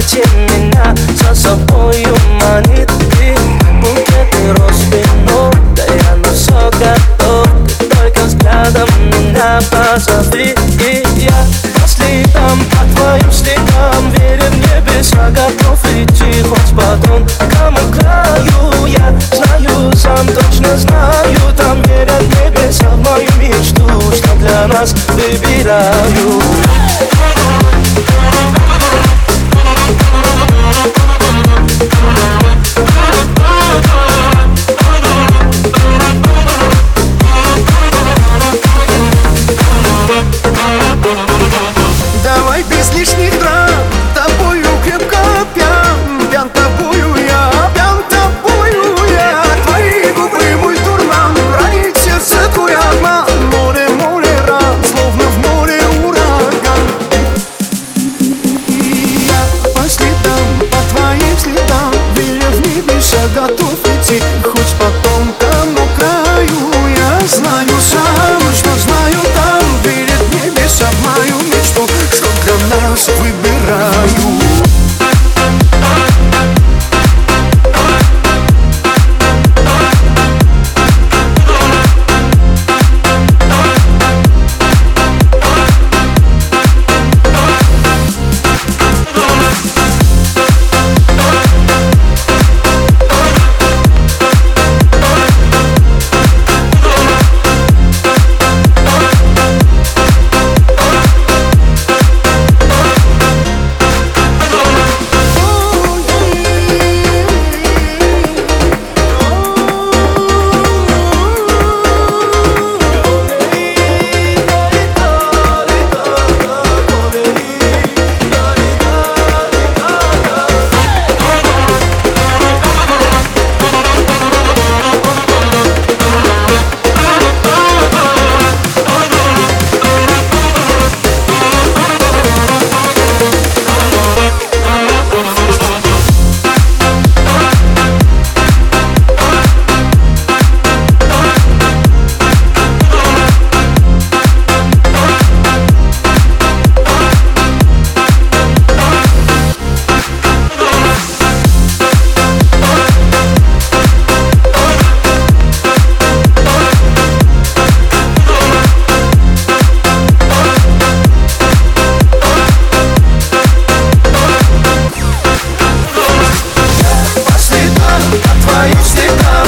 платье Меня за собою манит И букеты роз вино Да я на все готов. Ты только взглядом меня позови И я по следам, по твоим следам Верю в небеса, готов идти хоть потом Кому краю. Я знаю, сам точно знаю. Там верят небеса в мою мечту Что для нас выбираю used to call